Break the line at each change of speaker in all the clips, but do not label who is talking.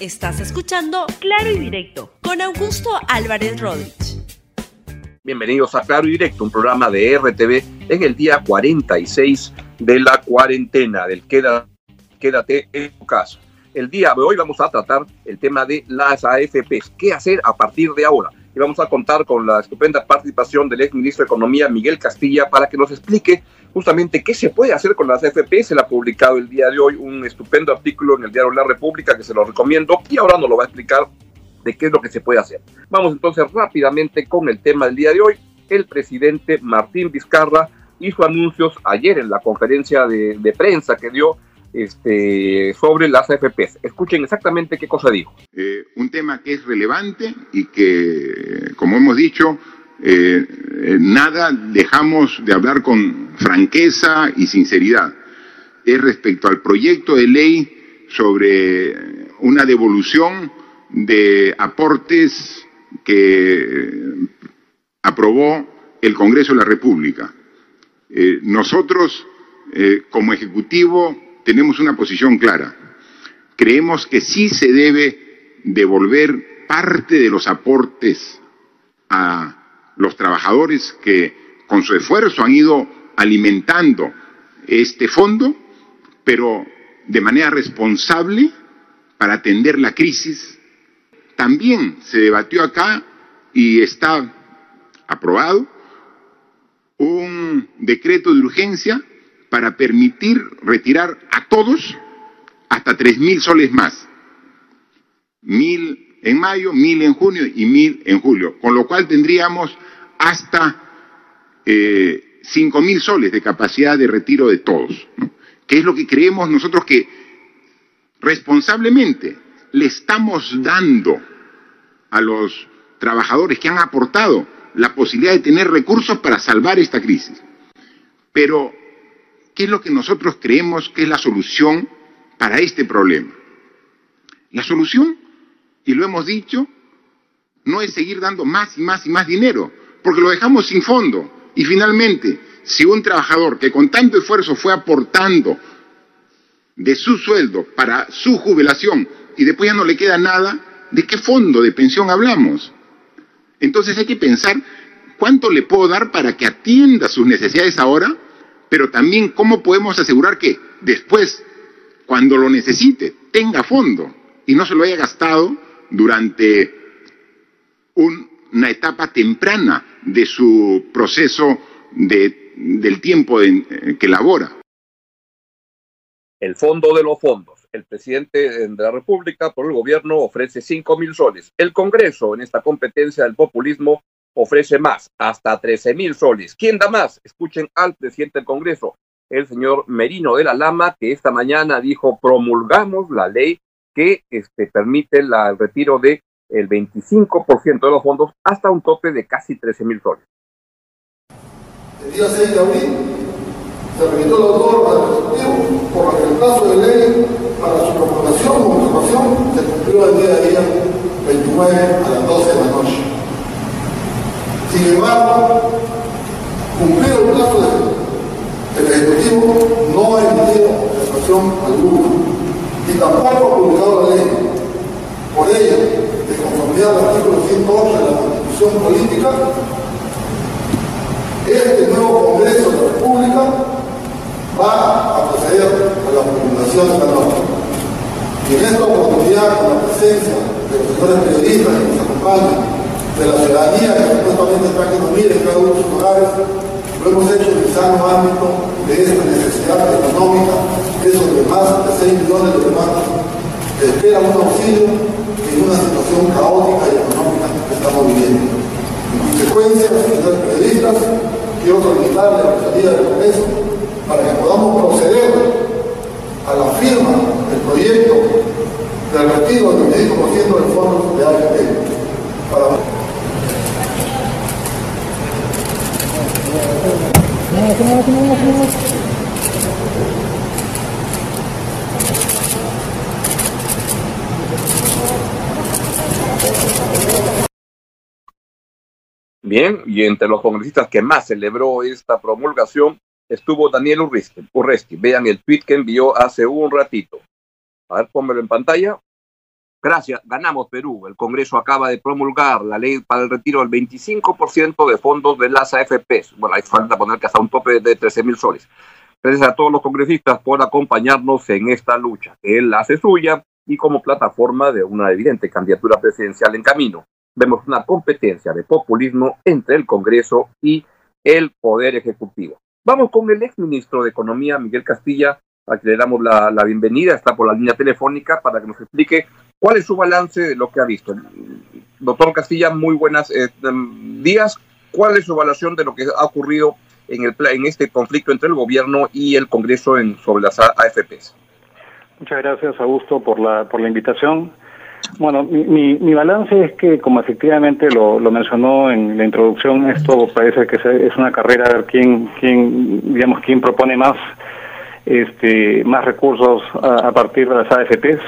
Estás escuchando Claro y Directo con Augusto Álvarez Rodríguez.
Bienvenidos a Claro y Directo, un programa de RTV en el día 46 de la cuarentena del Quédate en tu casa. El día de hoy vamos a tratar el tema de las AFPs. ¿Qué hacer a partir de ahora? Y vamos a contar con la estupenda participación del ex ministro de Economía, Miguel Castilla, para que nos explique justamente qué se puede hacer con las AFP. Se le ha publicado el día de hoy un estupendo artículo en el diario La República que se lo recomiendo y ahora nos lo va a explicar de qué es lo que se puede hacer. Vamos entonces rápidamente con el tema del día de hoy. El presidente Martín Vizcarra hizo anuncios ayer en la conferencia de, prensa que dio este, sobre las AFPs. Escuchen exactamente qué cosa dijo.
Eh, un tema que es relevante y que, como hemos dicho, eh, eh, nada dejamos de hablar con franqueza y sinceridad. Es respecto al proyecto de ley sobre una devolución de aportes que aprobó el Congreso de la República. Nosotros, como Ejecutivo, tenemos una posición clara. Creemos que sí se debe devolver parte de los aportes a los trabajadores que con su esfuerzo han ido alimentando este fondo, pero de manera responsable para atender la crisis. También se debatió acá y está aprobado un decreto de urgencia para permitir retirar a todos hasta tres mil soles más. Mil en mayo, mil en junio y mil en julio, con lo cual tendríamos hasta eh, cinco mil soles de capacidad de retiro de todos, que es lo que creemos nosotros que responsablemente le estamos dando a los trabajadores que han aportado la posibilidad de tener recursos para salvar esta crisis. Pero, ¿qué es lo que nosotros creemos que es la solución para este problema? La solución, y lo hemos dicho, no es seguir dando más y más y más dinero, porque lo dejamos sin fondo. Y finalmente, si un trabajador que con tanto esfuerzo fue aportando de su sueldo para su jubilación y después ya no le queda nada, ¿de qué fondo de pensión hablamos? Entonces hay que pensar cuánto le puedo dar para que atienda sus necesidades ahora, pero también cómo podemos asegurar que después, cuando lo necesite, tenga fondo y no se lo haya gastado durante una etapa temprana de su proceso de, del tiempo en, que labora.
El fondo de los fondos. El presidente de la República por el gobierno ofrece 5 mil soles. El Congreso, en esta competencia del populismo, ofrece más, hasta 13 mil soles. ¿Quién da más? Escuchen al presidente del Congreso, el señor Merino de la Lama, que esta mañana dijo promulgamos la ley que este, permite el retiro de el 25% de los fondos hasta un tope de casi 13 mil soles.
El día 6 de abril se remitió la norma del Ejecutivo por la el plazo de ley para su promulgación o se cumplió el día de ayer 29 a las 12 de la noche. Sin embargo, cumplido el plazo del Ejecutivo no ha emitido expresión alguna y tampoco ha publicado la ley. Por ello, conformidad al artículo 108 de la Constitución Política, este nuevo Congreso de la República va a proceder a la promulgación de esta norma. Y en esta oportunidad, con la presencia de los señores periodistas que nos acompañan, de la ciudadanía que supuestamente está que mire en cada uno de sus hogares, lo hemos hecho en el sano ámbito de esta necesidad económica, esos de más de 6 millones de demás que esperan un auxilio en una situación caótica y económica que estamos viviendo. En consecuencia, señores periodistas, quiero solicitarle a la salida del Congreso para que podamos proceder a la firma del proyecto del retiro del 25% del fondo de AFP. Para...
Bien, y entre los congresistas que más celebró esta promulgación estuvo Daniel Urresti. Vean el tweet que envió hace un ratito. A ver, pónmelo en pantalla. Gracias, ganamos Perú. El Congreso acaba de promulgar la ley para el retiro del 25% de fondos de las AFPs. Bueno, hay falta poner que hasta un tope de 13 mil soles. Gracias a todos los congresistas por acompañarnos en esta lucha, él hace suya y como plataforma de una evidente candidatura presidencial en camino. Vemos una competencia de populismo entre el Congreso y el Poder Ejecutivo. Vamos con el exministro de Economía, Miguel Castilla, a quien le damos la, bienvenida, está por la línea telefónica para que nos explique cuál es su balance de lo que ha visto. Doctor Castilla, muy buenos eh, días. ¿Cuál es su evaluación de lo que ha ocurrido en, el, en este conflicto entre el gobierno y el Congreso en, sobre las AFPs.
Muchas gracias, Augusto, por la, por la invitación. Bueno, mi, balance es que, como efectivamente lo, lo mencionó en la introducción, esto parece que es una carrera a ver quién, quién digamos, quién propone más, este, más recursos a, partir de las AFPs.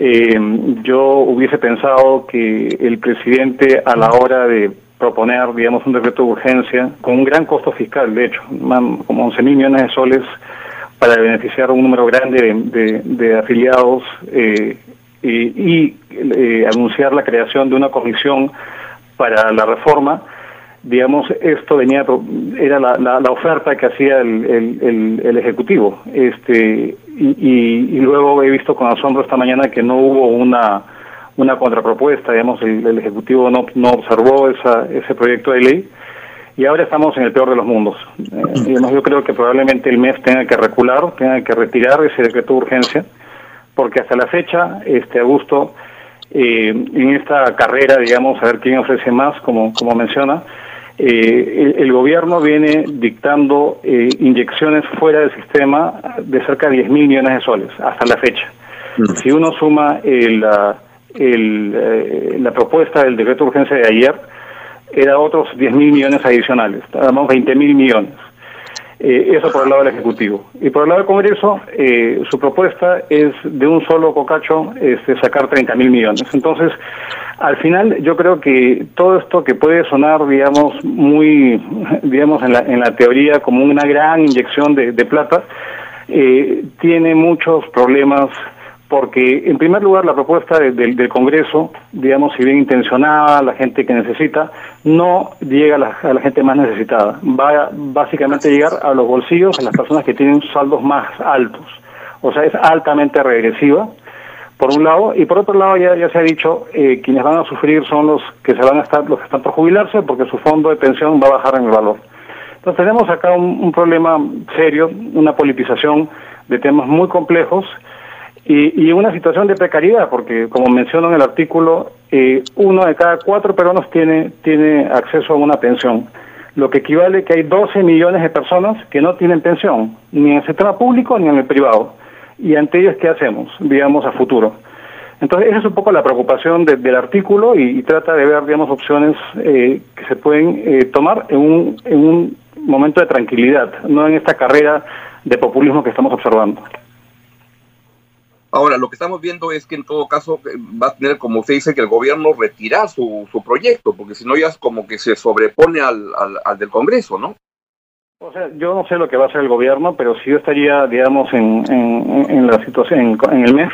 Eh, yo hubiese pensado que el presidente a la hora de proponer, digamos, un decreto de urgencia con un gran costo fiscal, de hecho, como 11 mil millones de soles para beneficiar a un número grande de, afiliados eh, y, eh, anunciar la creación de una comisión para la reforma. Digamos, esto venía, era la, oferta que hacía el, el, Ejecutivo. Este, y, y luego he visto con asombro esta mañana que no hubo una una contrapropuesta, digamos, el, Ejecutivo no, no observó esa, ese proyecto de ley y ahora estamos en el peor de los mundos. Eh, digamos, yo creo que probablemente el mes tenga que recular, tenga que retirar ese decreto de urgencia, porque hasta la fecha, este Augusto, eh, en esta carrera, digamos, a ver quién ofrece más, como, como menciona, eh, el, gobierno viene dictando eh, inyecciones fuera del sistema de cerca de 10 mil millones de soles hasta la fecha. Mm. Si uno suma el, el, la propuesta del decreto de urgencia de ayer era otros 10 mil millones adicionales, estábamos 20 mil millones. Eh, eso por el lado del Ejecutivo. Y por el lado del Congreso, eh, su propuesta es de un solo cocacho este, sacar 30 mil millones. Entonces, al final, yo creo que todo esto que puede sonar, digamos, muy, digamos, en la, en la teoría como una gran inyección de, de plata, tiene muchos problemas porque en primer lugar la propuesta del Congreso, digamos, si bien intencionada, la gente que necesita, no llega a la, gente más necesitada. Va básicamente a llegar a los bolsillos de las personas que tienen saldos más altos. O sea, es altamente regresiva, por un lado, y por otro lado ya, ya se ha dicho, eh, quienes van a sufrir son los que se van a estar, los que están por jubilarse, porque su fondo de pensión va a bajar en el valor. Entonces tenemos acá un problema serio, una politización de temas muy complejos, y, una situación de precariedad, porque como menciono en el artículo, eh, uno de cada cuatro peruanos tiene, tiene acceso a una pensión, lo que equivale que hay 12 millones de personas que no tienen pensión, ni en el sistema público ni en el privado. Y ante ellos, ¿qué hacemos? Digamos, a futuro. Entonces, esa es un poco la preocupación del artículo y, trata de ver, digamos, opciones eh, que se pueden eh, tomar en un, en un momento de tranquilidad, no en esta carrera de populismo que estamos observando.
Ahora, lo que estamos viendo es que en todo caso eh, va a tener, como se dice, que el gobierno retirar su, su proyecto, porque si no ya es como que se sobrepone al, al, del Congreso, ¿no?
O sea, yo no sé lo que va a hacer el gobierno, pero si yo estaría, digamos, en, en, la situación, en, el mes,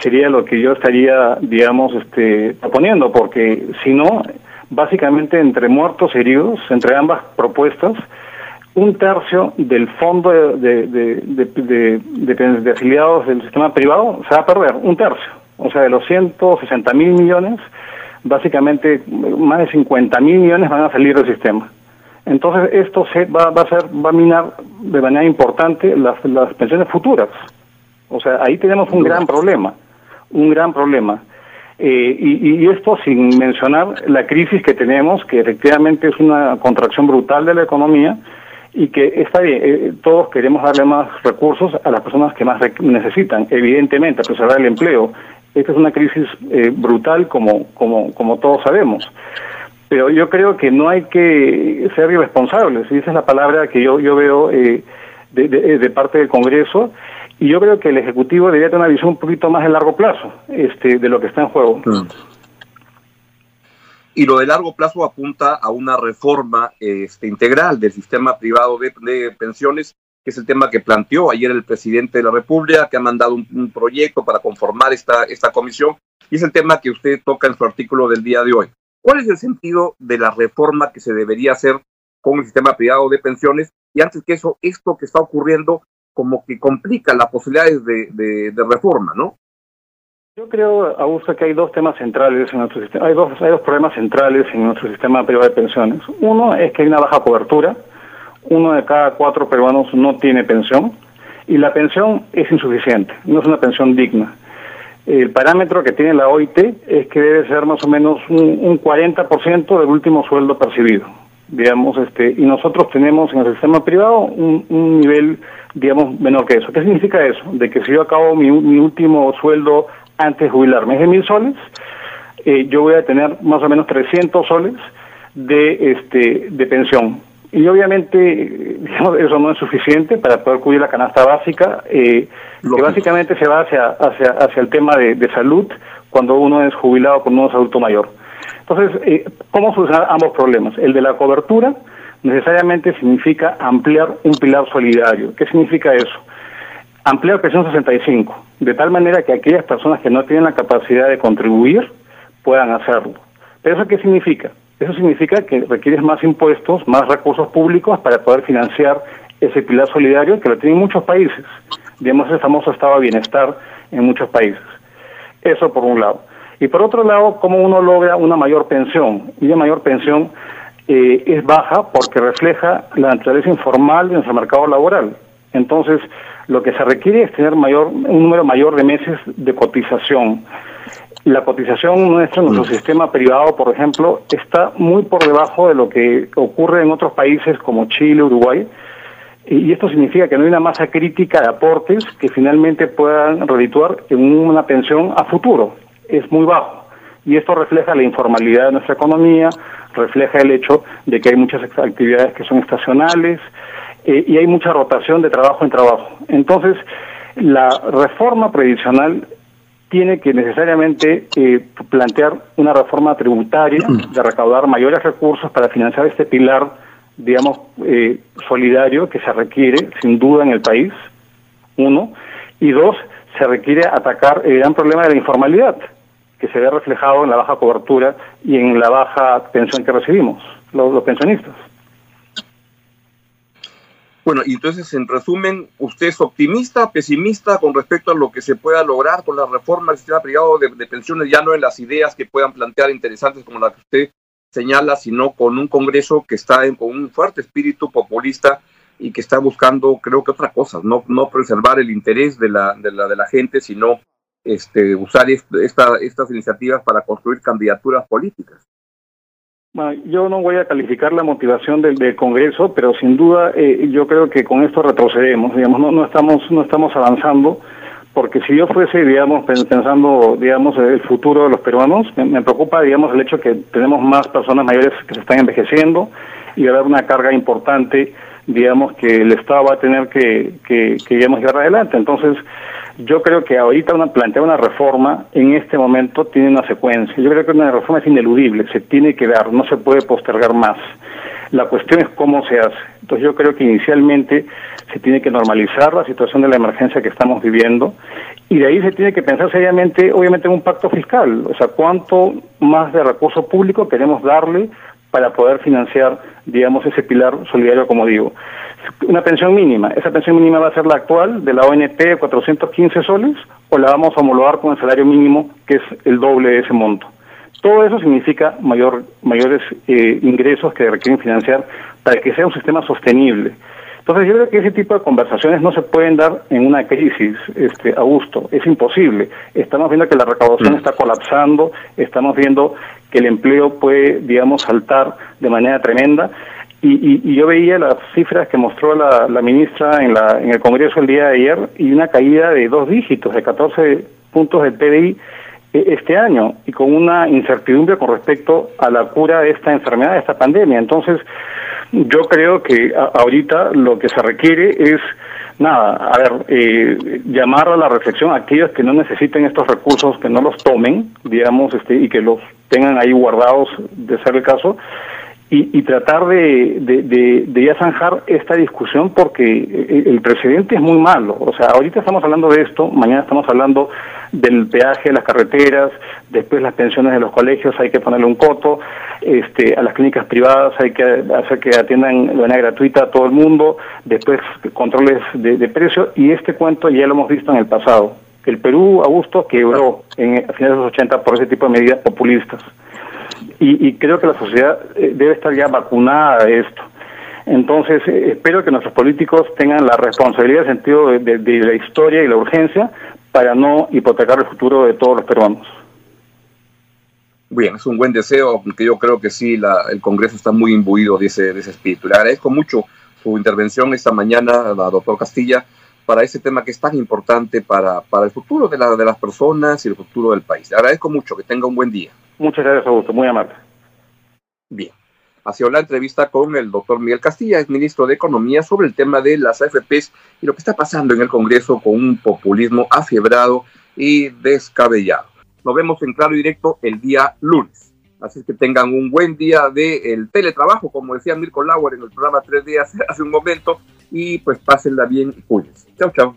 sería lo que yo estaría, digamos, este, proponiendo, porque si no, básicamente entre muertos heridos, entre ambas propuestas, un tercio del fondo de, de, afiliados del sistema privado se va a perder, un tercio. O sea, de los 160 mil millones, básicamente más de 50 mil millones van a salir del sistema. Entonces esto se va, va a ser, va a minar de manera importante las, las pensiones futuras. O sea, ahí tenemos un gran problema, un gran problema. Eh, y, y, esto sin mencionar la crisis que tenemos, que efectivamente es una contracción brutal de la economía, y que está bien, eh, todos queremos darle más recursos a las personas que más necesitan, evidentemente, a preservar el empleo. Esta es una crisis eh, brutal como, como, como todos sabemos. Pero yo creo que no hay que ser irresponsables, y esa es la palabra que yo, yo veo eh, de, de, parte del Congreso, y yo creo que el Ejecutivo debería tener una visión un poquito más de largo plazo este, de lo que está en juego.
Y lo de largo plazo apunta a una reforma este, integral del sistema privado de, pensiones, que es el tema que planteó ayer el presidente de la República, que ha mandado un, proyecto para conformar esta, esta comisión, y es el tema que usted toca en su artículo del día de hoy. ¿Cuál es el sentido de la reforma que se debería hacer con el sistema privado de pensiones? Y antes que eso, esto que está ocurriendo como que complica las posibilidades de, reforma, ¿no?
Yo creo, Augusto, que hay dos temas centrales en nuestro sistema. Hay dos, hay dos problemas centrales en nuestro sistema privado de pensiones. Uno es que hay una baja cobertura. Uno de cada cuatro peruanos no tiene pensión. Y la pensión es insuficiente, no es una pensión digna. El parámetro que tiene la OIT es que debe ser más o menos un, un 40% del último sueldo percibido, digamos, este, y nosotros tenemos en el sistema privado un, nivel, digamos, menor que eso. ¿Qué significa eso? De que si yo acabo mi, último sueldo antes de jubilarme es de mil soles, eh, yo voy a tener más o menos 300 soles de, este, de pensión y obviamente eso no es suficiente para poder cubrir la canasta básica, eh, que básicamente se va hacia, hacia, hacia el tema de, salud cuando uno es jubilado con un adulto mayor. Entonces, eh, ¿cómo solucionar ambos problemas? El de la cobertura necesariamente significa ampliar un pilar solidario. ¿Qué significa eso? Ampliar presión 65, de tal manera que aquellas personas que no tienen la capacidad de contribuir puedan hacerlo. ¿Pero eso qué significa? Eso significa que requieres más impuestos, más recursos públicos para poder financiar ese pilar solidario que lo tienen muchos países. Digamos, ese famoso estado de bienestar en muchos países. Eso por un lado. Y por otro lado, cómo uno logra una mayor pensión. Y una mayor pensión eh, es baja porque refleja la naturaleza informal de nuestro mercado laboral. Entonces, lo que se requiere es tener mayor, un número mayor de meses de cotización. La cotización nuestra en nuestro mm. sistema privado, por ejemplo, está muy por debajo de lo que ocurre en otros países como Chile, Uruguay, y esto significa que no hay una masa crítica de aportes que finalmente puedan redituar en una pensión a futuro. Es muy bajo. Y esto refleja la informalidad de nuestra economía, refleja el hecho de que hay muchas actividades que son estacionales eh, y hay mucha rotación de trabajo en trabajo. Entonces, la reforma previsional tiene que necesariamente eh, plantear una reforma tributaria de recaudar mayores recursos para financiar este pilar, digamos, eh, solidario que se requiere sin duda en el país, uno, y dos, se requiere atacar el gran problema de la informalidad, que se ve reflejado en la baja cobertura y en la baja pensión que recibimos, los pensionistas.
Bueno, y entonces, en resumen, ¿usted es optimista, pesimista con respecto a lo que se pueda lograr con la reforma del sistema privado de, pensiones, ya no en las ideas que puedan plantear interesantes como la que usted señala, sino con un Congreso que está en, con un fuerte espíritu populista y que está buscando, creo que otra cosa, no, no preservar el interés de la, de la, de la gente, sino este, usar esta, estas iniciativas para construir candidaturas políticas.
Yo no voy a calificar la motivación del, Congreso, pero sin duda eh, yo creo que con esto retrocedemos, digamos, no, no estamos no estamos avanzando, porque si yo fuese, digamos, pensando, digamos, el futuro de los peruanos, me, preocupa, digamos, el hecho que tenemos más personas mayores que se están envejeciendo y va a haber una carga importante, digamos, que el Estado va a tener que, que, que digamos, llevar adelante. Entonces, yo creo que ahorita una, plantear una reforma en este momento tiene una secuencia. Yo creo que una reforma es ineludible, se tiene que dar, no se puede postergar más. La cuestión es cómo se hace. Entonces yo creo que inicialmente se tiene que normalizar la situación de la emergencia que estamos viviendo y de ahí se tiene que pensar seriamente, obviamente, en un pacto fiscal. O sea, cuánto más de recurso público queremos darle para poder financiar, digamos, ese pilar solidario, como digo una pensión mínima. ¿Esa pensión mínima va a ser la actual de la ONP 415 soles o la vamos a homologar con el salario mínimo que es el doble de ese monto? Todo eso significa mayor, mayores eh, ingresos que requieren financiar para que sea un sistema sostenible. Entonces yo creo que ese tipo de conversaciones no se pueden dar en una crisis, este, Augusto, es imposible. Estamos viendo que la recaudación mm. está colapsando, estamos viendo que el empleo puede, digamos, saltar de manera tremenda y, yo veía las cifras que mostró la, ministra en, la, en el Congreso el día de ayer y una caída de dos dígitos, de 14 puntos del PDI e, este año y con una incertidumbre con respecto a la cura de esta enfermedad, de esta pandemia. Entonces, yo creo que ahorita lo que se requiere es, nada, a ver, eh, llamar a la reflexión a aquellos que no necesiten estos recursos, que no los tomen, digamos, este, y que los tengan ahí guardados, de ser el caso, y, tratar de, de, ya zanjar esta discusión porque el presidente es muy malo. O sea, ahorita estamos hablando de esto, mañana estamos hablando del peaje de las carreteras, después las pensiones de los colegios hay que ponerle un coto, este, a las clínicas privadas hay que hacer que atiendan de manera gratuita a todo el mundo, después controles de, precios y este cuento ya lo hemos visto en el pasado. El Perú, Augusto, quebró en, a finales de los 80 por ese tipo de medidas populistas y, creo que la sociedad eh, debe estar ya vacunada de esto. Entonces, eh, espero que nuestros políticos tengan la responsabilidad el sentido de, la historia y la urgencia para no hipotecar el futuro de todos los peruanos.
Bien, es un buen deseo, porque yo creo que sí, la, el Congreso está muy imbuido de ese, de ese espíritu. Le agradezco mucho su intervención esta mañana, la doctora Castilla, para ese tema que es tan importante para, para el futuro de, la, de las personas y el futuro del país. Le agradezco mucho, que tenga un buen día.
Muchas gracias, Augusto. Muy amable.
Bien. Ha sido la entrevista con el doctor Miguel Castilla, es ministro de Economía, sobre el tema de las AFPs y lo que está pasando en el Congreso con un populismo afiebrado y descabellado. Nos vemos en claro y directo el día lunes. Así que tengan un buen día de el teletrabajo, como decía Mirko Lauer en el programa Tres Días hace un momento, y pues pásenla bien y cuídense. Chao, chao.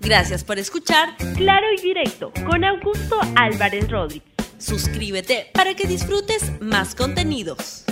Gracias por escuchar Claro y Directo con Augusto Álvarez Rodríguez. Suscríbete para que disfrutes más contenidos.